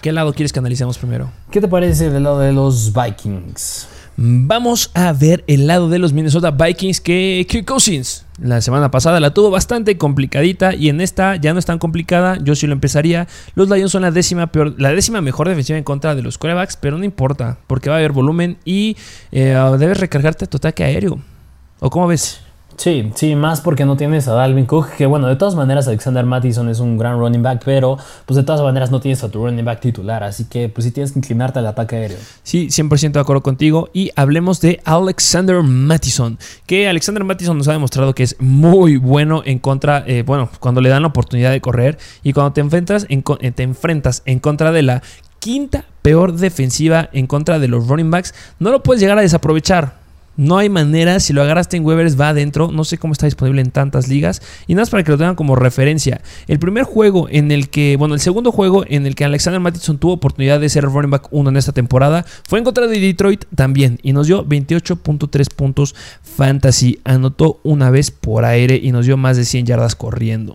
¿Qué lado quieres que analicemos primero? ¿Qué te parece del lado de los Vikings? Vamos a ver el lado de los Minnesota Vikings que Kirk Cousins la semana pasada la tuvo bastante complicadita y en esta ya no es tan complicada. Yo sí lo empezaría. Los Lions son la décima peor, la décima mejor defensiva en contra de los corebacks, pero no importa porque va a haber volumen y eh, debes recargarte tu ataque aéreo. ¿O cómo ves? Sí, sí, más porque no tienes a Dalvin Cook, que bueno, de todas maneras Alexander Mattison es un gran running back, pero pues de todas maneras no tienes a tu running back titular, así que pues sí tienes que inclinarte al ataque aéreo. Sí, 100% de acuerdo contigo y hablemos de Alexander Mattison, que Alexander Mattison nos ha demostrado que es muy bueno en contra, eh, bueno, cuando le dan la oportunidad de correr y cuando te enfrentas en, eh, te enfrentas en contra de la quinta peor defensiva en contra de los running backs, no lo puedes llegar a desaprovechar. No hay manera, si lo agarraste en Weavers va adentro, no sé cómo está disponible en tantas ligas. Y nada más para que lo tengan como referencia. El primer juego en el que, bueno, el segundo juego en el que Alexander Mattison tuvo oportunidad de ser running back 1 en esta temporada fue en contra de Detroit también. Y nos dio 28.3 puntos fantasy. Anotó una vez por aire y nos dio más de 100 yardas corriendo.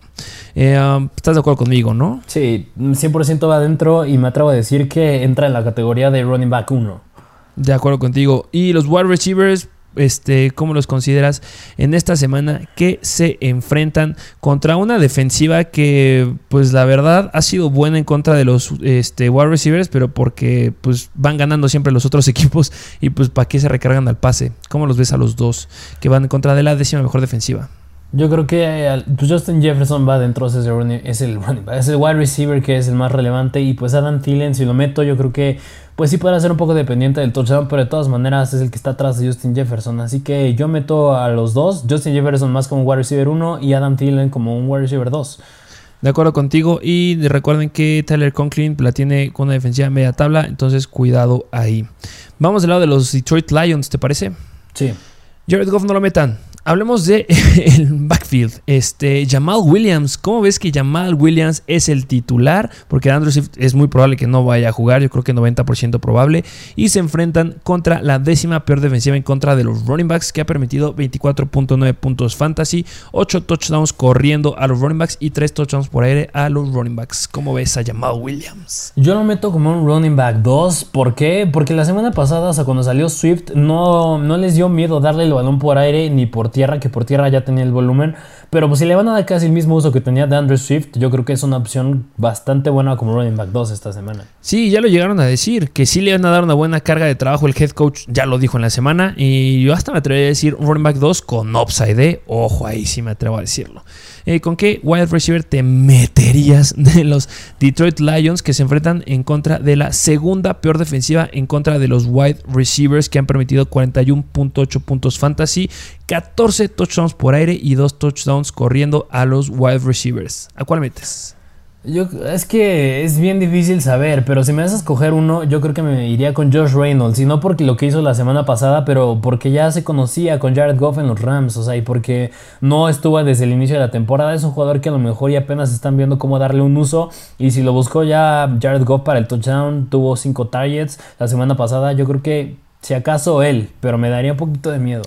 Eh, um, ¿Estás de acuerdo conmigo, no? Sí, 100% va adentro y me atrevo a decir que entra en la categoría de running back 1. De acuerdo contigo. Y los wide receivers, este, ¿cómo los consideras en esta semana que se enfrentan contra una defensiva que, pues la verdad, ha sido buena en contra de los este, wide receivers, pero porque pues van ganando siempre los otros equipos y pues para qué se recargan al pase? ¿Cómo los ves a los dos que van en contra de la décima mejor defensiva? Yo creo que pues Justin Jefferson va dentro, es el, es el, wide receiver que es el más relevante y pues Adam Thielen, si lo meto, yo creo que pues sí puede ser un poco dependiente del touchdown, pero de todas maneras es el que está atrás de Justin Jefferson. Así que yo meto a los dos, Justin Jefferson más como un wide receiver 1 y Adam Thielen como un wide receiver 2. De acuerdo contigo. Y recuerden que Tyler Conklin la tiene con una defensiva media tabla. Entonces cuidado ahí. Vamos del lado de los Detroit Lions, ¿te parece? Sí. Jared Goff no lo metan. Hablemos de el backfield. Este, Jamal Williams. ¿Cómo ves que Jamal Williams es el titular? Porque Andrew Swift es muy probable que no vaya a jugar. Yo creo que 90% probable. Y se enfrentan contra la décima peor defensiva en contra de los running backs, que ha permitido 24.9 puntos fantasy, 8 touchdowns corriendo a los running backs y 3 touchdowns por aire a los running backs. ¿Cómo ves a Jamal Williams? Yo lo meto como un running back 2. ¿Por qué? Porque la semana pasada, o sea, cuando salió Swift, no, no les dio miedo darle el balón por aire ni por tierra, que por tierra ya tenía el volumen. Pero pues si le van a dar casi el mismo uso que tenía de Andrew Swift, yo creo que es una opción bastante buena como running back 2 esta semana. Sí, ya lo llegaron a decir, que sí le van a dar una buena carga de trabajo. El head coach ya lo dijo en la semana. Y yo hasta me atrevería a decir un running back 2 con upside. ¿eh? Ojo, ahí sí me atrevo a decirlo. Eh, ¿Con qué wide receiver te meterías de los Detroit Lions que se enfrentan en contra de la segunda peor defensiva en contra de los wide receivers que han permitido 41.8 puntos fantasy, 14 touchdowns por aire y 2 touchdowns corriendo a los wide receivers? ¿A cuál metes? Yo, es que es bien difícil saber, pero si me vas a escoger uno, yo creo que me iría con Josh Reynolds. Y no porque lo que hizo la semana pasada, pero porque ya se conocía con Jared Goff en los Rams. O sea, y porque no estuvo desde el inicio de la temporada. Es un jugador que a lo mejor ya apenas están viendo cómo darle un uso. Y si lo buscó ya Jared Goff para el touchdown, tuvo 5 targets la semana pasada. Yo creo que si acaso él, pero me daría un poquito de miedo.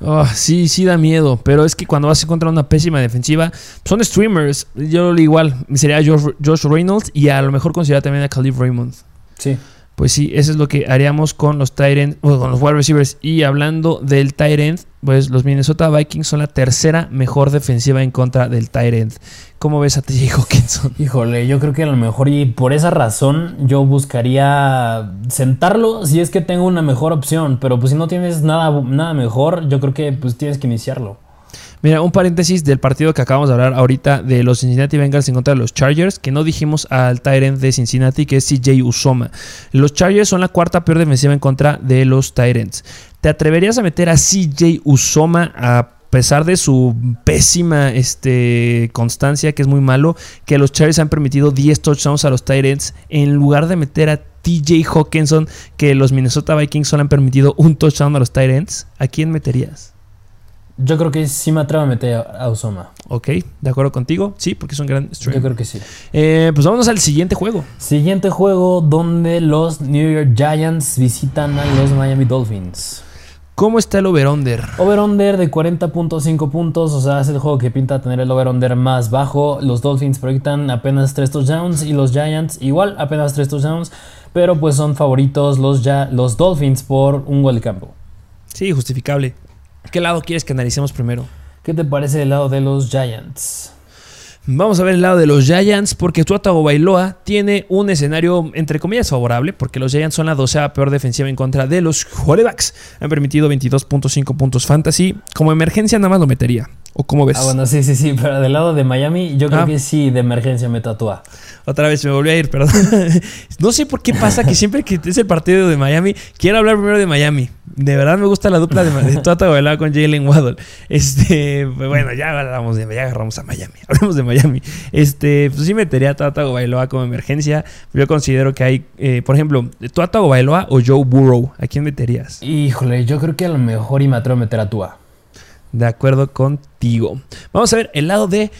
Oh, sí, sí da miedo, pero es que cuando vas a encontrar una pésima defensiva, son streamers. Yo igual, sería Josh, Reynolds y a lo mejor considera también a Khalif Raymond. Sí. Pues sí, eso es lo que haríamos con los o con los wide receivers. Y hablando del Tyrant, pues los Minnesota Vikings son la tercera mejor defensiva en contra del Tyrant. ¿Cómo ves a TJ Hawkinson? Híjole, yo creo que a lo mejor y por esa razón yo buscaría sentarlo si es que tengo una mejor opción. Pero pues si no tienes nada, nada mejor, yo creo que pues tienes que iniciarlo. Mira, un paréntesis del partido que acabamos de hablar ahorita de los Cincinnati Bengals en contra de los Chargers, que no dijimos al Tyrant de Cincinnati, que es CJ Usoma. Los Chargers son la cuarta peor defensiva en contra de los Tyrants. ¿Te atreverías a meter a CJ Usoma a pesar de su pésima este, constancia, que es muy malo, que los Chargers han permitido 10 touchdowns a los Tyrants, en lugar de meter a TJ Hawkinson, que los Minnesota Vikings solo han permitido un touchdown a los Tyrants, ¿a quién meterías? Yo creo que sí me atrevo a meter a Usoma. Ok, ¿de acuerdo contigo? Sí, porque es un gran stream. Yo creo que sí. Eh, pues vámonos al siguiente juego. Siguiente juego donde los New York Giants visitan a los Miami Dolphins. ¿Cómo está el over-under? Over-under de 40.5 puntos, o sea, es el juego que pinta tener el over-under más bajo. Los Dolphins proyectan apenas 3 touchdowns y los Giants igual apenas 3 touchdowns, pero pues son favoritos los, ya, los Dolphins por un gol de campo. Sí, justificable. ¿Qué lado quieres que analicemos primero? ¿Qué te parece el lado de los Giants? Vamos a ver el lado de los Giants porque Tua Bailoa tiene un escenario entre comillas favorable porque los Giants son la docea peor defensiva en contra de los quarterbacks. Han permitido 22.5 puntos fantasy. Como emergencia nada más lo metería. ¿O cómo ves? Ah, bueno, sí, sí, sí, pero del lado de Miami yo creo ah. que sí, de emergencia me tatúa. Otra vez me volví a ir, perdón. no sé por qué pasa que siempre que es el partido de Miami, quiero hablar primero de Miami. De verdad me gusta la dupla de, de Tua con Jalen Waddle. Este, bueno, ya hablamos de, ya agarramos a Miami. Hablamos de Miami. Este, pues sí metería a Tua Bailoa como emergencia. Yo considero que hay, eh, por ejemplo, Tua Bailoa o Joe Burrow. ¿A quién meterías? Híjole, yo creo que a lo mejor y me atrevo a meter a Tua. De acuerdo contigo. Vamos a ver el lado de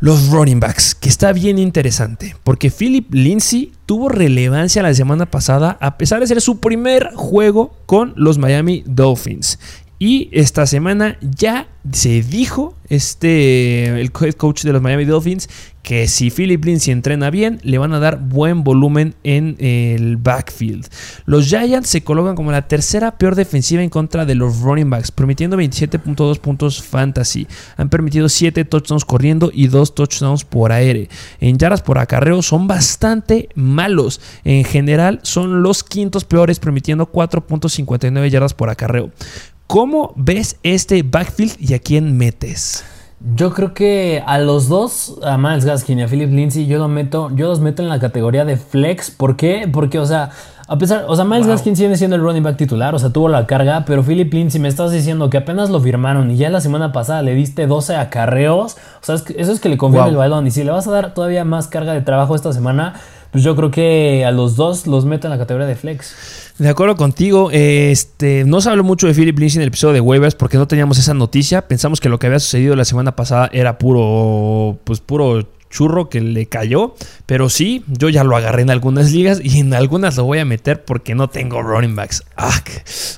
los running backs, que está bien interesante, porque Philip Lindsay tuvo relevancia la semana pasada a pesar de ser su primer juego con los Miami Dolphins. Y esta semana ya se dijo este el head coach de los Miami Dolphins que si Philip Lindsay entrena bien, le van a dar buen volumen en el backfield. Los Giants se colocan como la tercera peor defensiva en contra de los running backs, permitiendo 27.2 puntos fantasy. Han permitido 7 touchdowns corriendo y 2 touchdowns por aire. En yardas por acarreo son bastante malos. En general son los quintos peores, permitiendo 4.59 yardas por acarreo. ¿Cómo ves este backfield y a quién metes? Yo creo que a los dos, a Miles Gaskin y a Philip Lindsay, yo los meto, yo los meto en la categoría de flex. ¿Por qué? Porque, o sea, a pesar, o sea, Miles Gaskin sigue siendo el running back titular, o sea, tuvo la carga, pero Philip Lindsay me estás diciendo que apenas lo firmaron y ya la semana pasada le diste 12 acarreos, o sea, eso es que le conviene el balón. Y si le vas a dar todavía más carga de trabajo esta semana, pues yo creo que a los dos los meto en la categoría de flex. De acuerdo contigo, este, no se habló mucho de Philip Lindsay en el episodio de waivers porque no teníamos esa noticia. Pensamos que lo que había sucedido la semana pasada era puro, pues puro churro que le cayó. Pero sí, yo ya lo agarré en algunas ligas y en algunas lo voy a meter porque no tengo running backs. Ah,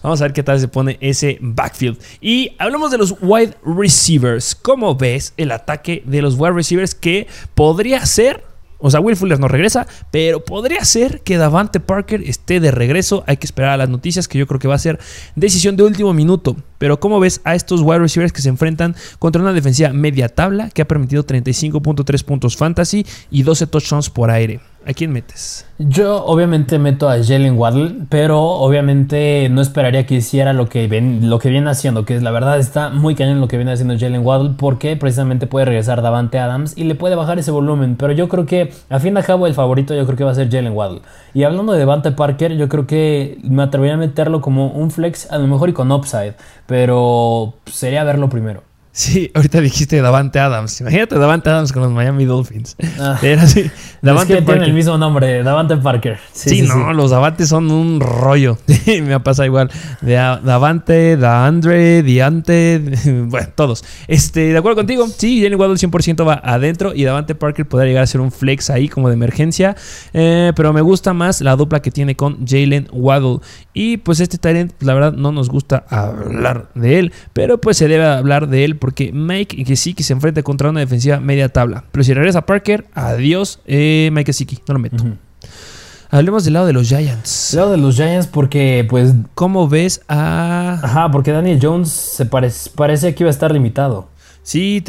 vamos a ver qué tal se pone ese backfield. Y hablamos de los wide receivers. ¿Cómo ves el ataque de los wide receivers que podría ser o sea, Will Fuller no regresa, pero podría ser que Davante Parker esté de regreso. Hay que esperar a las noticias, que yo creo que va a ser decisión de último minuto. Pero ¿cómo ves a estos wide receivers que se enfrentan contra una defensiva media tabla que ha permitido 35.3 puntos fantasy y 12 touchdowns por aire? ¿A quién metes? Yo obviamente meto a Jalen Waddle, pero obviamente no esperaría que hiciera lo que, ven, lo que viene haciendo, que la verdad está muy cañón lo que viene haciendo Jalen Waddle, porque precisamente puede regresar Davante Adams y le puede bajar ese volumen, pero yo creo que a fin de cabo el favorito yo creo que va a ser Jalen Waddle. Y hablando de Davante Parker, yo creo que me atrevería a meterlo como un flex, a lo mejor y con upside, pero sería verlo primero. Sí, ahorita dijiste Davante Adams. Imagínate Davante Adams con los Miami Dolphins. Ah, Era así. Davante es que tiene el mismo nombre, Davante Parker. Sí, no, los Davantes son un rollo. Me ha pasado igual. De Davante, Daandre, Diante, bueno, todos. Este, de acuerdo contigo. Sí, Jalen Waddle 100% va adentro y Davante Parker podría llegar a ser un flex ahí como de emergencia. Eh, pero me gusta más la dupla que tiene con Jalen Waddle. Y pues este talent, la verdad, no nos gusta hablar de él, pero pues se debe hablar de él porque Mike que se enfrenta contra una defensiva media tabla. Pero si regresa Parker, adiós, eh, Mike Gesicki, no lo meto. Hablemos del lado de los Giants. Del lado de los Giants porque, pues... ¿Cómo ves a...? Ajá, porque Daniel Jones se parece, parece que iba a estar limitado. Sí,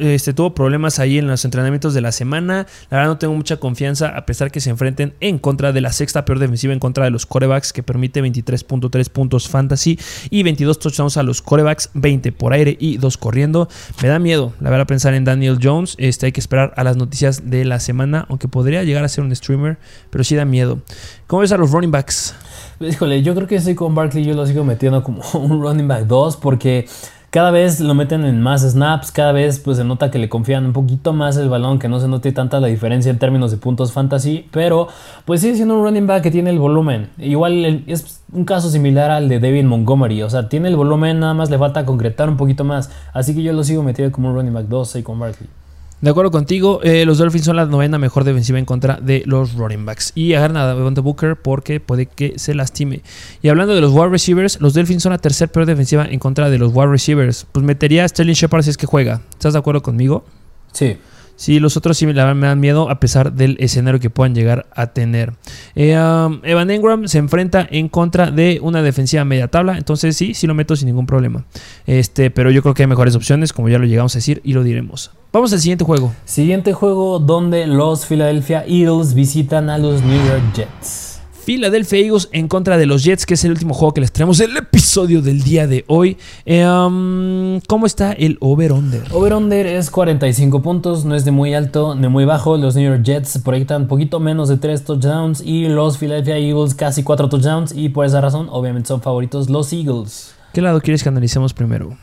este, tuvo problemas ahí en los entrenamientos de la semana. La verdad no tengo mucha confianza a pesar que se enfrenten en contra de la sexta peor defensiva en contra de los corebacks que permite 23.3 puntos fantasy y 22 touchdowns a los corebacks, 20 por aire y 2 corriendo. Me da miedo, la verdad, pensar en Daniel Jones. Este, hay que esperar a las noticias de la semana, aunque podría llegar a ser un streamer, pero sí da miedo. ¿Cómo ves a los running backs? Híjole, yo creo que estoy con Barkley, yo lo sigo metiendo como un running back 2 porque cada vez lo meten en más snaps, cada vez pues se nota que le confían un poquito más el balón, que no se note tanta la diferencia en términos de puntos fantasy, pero pues sigue siendo un running back que tiene el volumen. Igual es un caso similar al de David Montgomery, o sea, tiene el volumen, nada más le falta concretar un poquito más, así que yo lo sigo metiendo como un running back 2 y con Barkley. De acuerdo contigo, eh, los Dolphins son la novena mejor defensiva en contra de los running backs. Y agarran a Devonta Booker porque puede que se lastime. Y hablando de los wide receivers, los Dolphins son la tercera peor defensiva en contra de los wide receivers. Pues metería a Sterling Shepard si es que juega. ¿Estás de acuerdo conmigo? Sí. Sí, los otros sí me, dan miedo a pesar del escenario que puedan llegar a tener. Eh, Evan Engram se enfrenta en contra de una defensiva media tabla. Entonces sí, sí lo meto sin ningún problema. Este, pero yo creo que hay mejores opciones, como ya lo llegamos a decir y lo diremos. Vamos al siguiente juego. Siguiente juego donde los Philadelphia Eagles visitan a los New York Jets. Philadelphia Eagles en contra de los Jets, que es el último juego que les traemos el episodio del día de hoy. Eh, um, ¿Cómo está el over-under? Over-under es 45 puntos, no es de muy alto ni muy bajo. Los New York Jets proyectan poquito menos de 3 touchdowns y los Philadelphia Eagles casi 4 touchdowns y por esa razón obviamente son favoritos los Eagles. ¿Qué lado quieres que analicemos primero?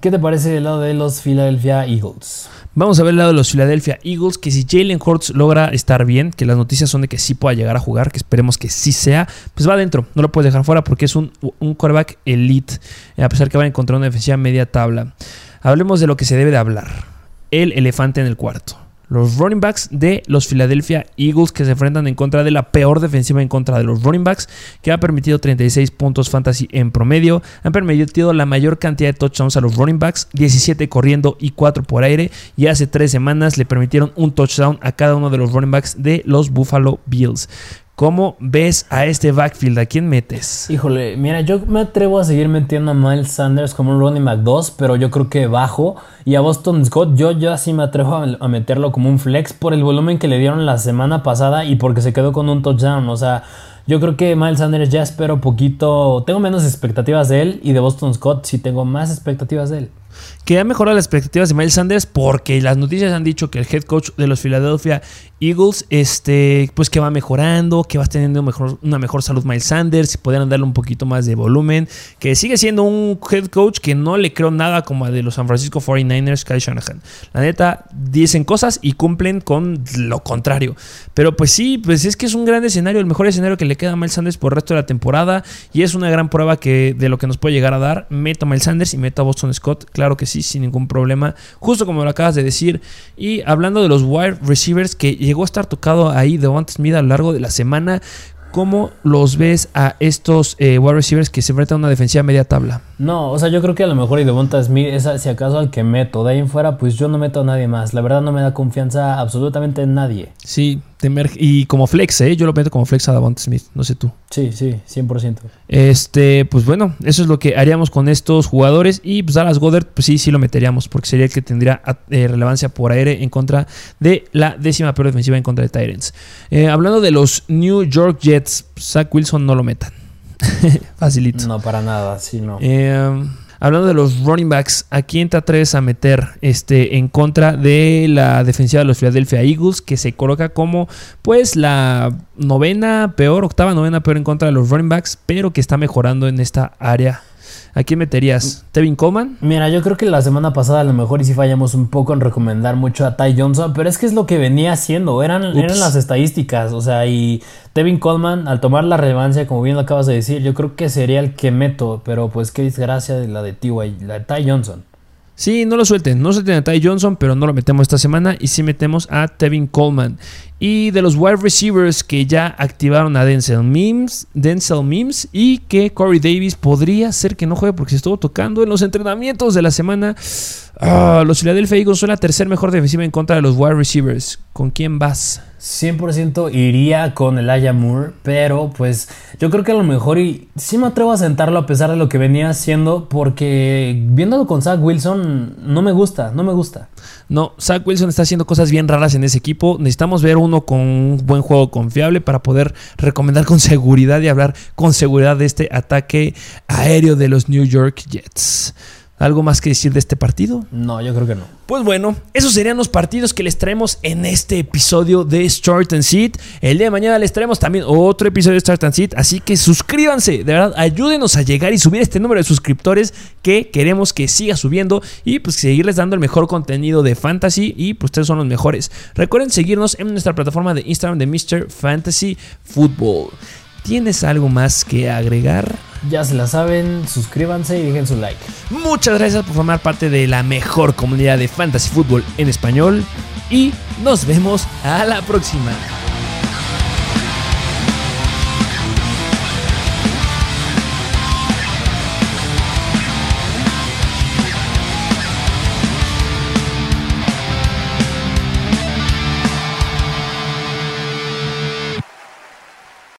¿Qué te parece el lado de los Philadelphia Eagles? Vamos a ver el lado de los Philadelphia Eagles, que si Jalen Hurts logra estar bien, que las noticias son de que sí pueda llegar a jugar, que esperemos que sí sea, pues va adentro, no lo puedes dejar fuera porque es un, un quarterback elite, a pesar que va a encontrar una defensiva media tabla. Hablemos de lo que se debe de hablar, el elefante en el cuarto los running backs de los Philadelphia Eagles que se enfrentan en contra de la peor defensiva en contra de los running backs que ha permitido 36 puntos fantasy en promedio, han permitido la mayor cantidad de touchdowns a los running backs, 17 corriendo y 4 por aire y hace 3 semanas le permitieron un touchdown a cada uno de los running backs de los Buffalo Bills. ¿Cómo ves a este backfield? ¿A quién metes? Híjole, mira, yo me atrevo a seguir metiendo a Miles Sanders como un running back 2, pero yo creo que bajo. Y a Boston Scott, yo ya sí me atrevo a meterlo como un flex por el volumen que le dieron la semana pasada y porque se quedó con un touchdown. O sea, yo creo que Miles Sanders ya espero poquito. Tengo menos expectativas de él y de Boston Scott sí tengo más expectativas de él que ha mejorado las expectativas de Miles Sanders porque las noticias han dicho que el head coach de los Philadelphia Eagles, este, pues que va mejorando, que va teniendo una mejor salud Miles Sanders, y podrían darle un poquito más de volumen, que sigue siendo un head coach que no le creo nada como a de los San Francisco 49ers, Kyle Shanahan. La neta, dicen cosas y cumplen con lo contrario. Pero pues sí, pues es que es un gran escenario, el mejor escenario que le queda a Miles Sanders por el resto de la temporada y es una gran prueba que de lo que nos puede llegar a dar. Meto a Miles Sanders y meto a Boston Scott, claro que sí, sin ningún problema, justo como lo acabas de decir. Y hablando de los wide receivers que llegó a estar tocado ahí de Smith a lo largo de la semana, ¿Cómo los ves a estos eh, wide receivers que se enfrentan a una defensiva media tabla? No, o sea, yo creo que a lo mejor y Devonta Smith es si acaso al que meto. De ahí en fuera, pues yo no meto a nadie más. La verdad no me da confianza absolutamente en nadie. Sí, y como flex, ¿eh? Yo lo meto como flex a Devonta Smith, no sé tú. Sí, sí, 100%. Este, pues bueno, eso es lo que haríamos con estos jugadores. Y pues Dallas Goddard, pues sí, sí lo meteríamos, porque sería el que tendría eh, relevancia por aire en contra de la décima peor defensiva en contra de Tyrants. Eh, hablando de los New York Jets, Zach Wilson no lo metan. Facilito. No, para nada, sí, no. Eh, hablando de los running backs, ¿a quién te atreves a meter este, en contra de la defensiva de los Philadelphia Eagles, que se coloca como pues la novena peor, octava novena peor en contra de los running backs, pero que está mejorando en esta área ¿A quién meterías? ¿Tevin Coleman? Mira, yo creo que la semana pasada a lo mejor y si fallamos un poco en recomendar mucho a Ty Johnson, pero es que es lo que venía haciendo, eran, eran las estadísticas, o sea, y Tevin Coleman, al tomar la relevancia, como bien lo acabas de decir, yo creo que sería el que meto, pero pues qué desgracia de la de Ty, la de Ty Johnson. Sí, no lo suelten. No suelten a Ty Johnson, pero no lo metemos esta semana. Y sí metemos a Tevin Coleman. Y de los wide receivers que ya activaron a Denzel Mims, Denzel Mims y que Corey Davis podría ser que no juegue porque se estuvo tocando en los entrenamientos de la semana. Ah, los Philadelphia Eagles son la tercera mejor defensiva en contra de los wide receivers. ¿Con quién vas? 100% iría con el Aya Moore, pero pues yo creo que a lo mejor y sí me atrevo a sentarlo a pesar de lo que venía haciendo, porque viéndolo con Zach Wilson no me gusta, no me gusta. No, Zach Wilson está haciendo cosas bien raras en ese equipo. Necesitamos ver uno con un buen juego confiable para poder recomendar con seguridad y hablar con seguridad de este ataque aéreo de los New York Jets. ¿Algo más que decir de este partido? No, yo creo que no. Pues bueno, esos serían los partidos que les traemos en este episodio de Start and Seat. El día de mañana les traemos también otro episodio de Start and Seat, así que suscríbanse, de verdad, ayúdenos a llegar y subir este número de suscriptores que queremos que siga subiendo y pues seguirles dando el mejor contenido de fantasy y pues ustedes son los mejores. Recuerden seguirnos en nuestra plataforma de Instagram de Mr. Fantasy Football. ¿Tienes algo más que agregar? Ya se la saben, suscríbanse y dejen su like. Muchas gracias por formar parte de la mejor comunidad de fantasy fútbol en español y nos vemos a la próxima.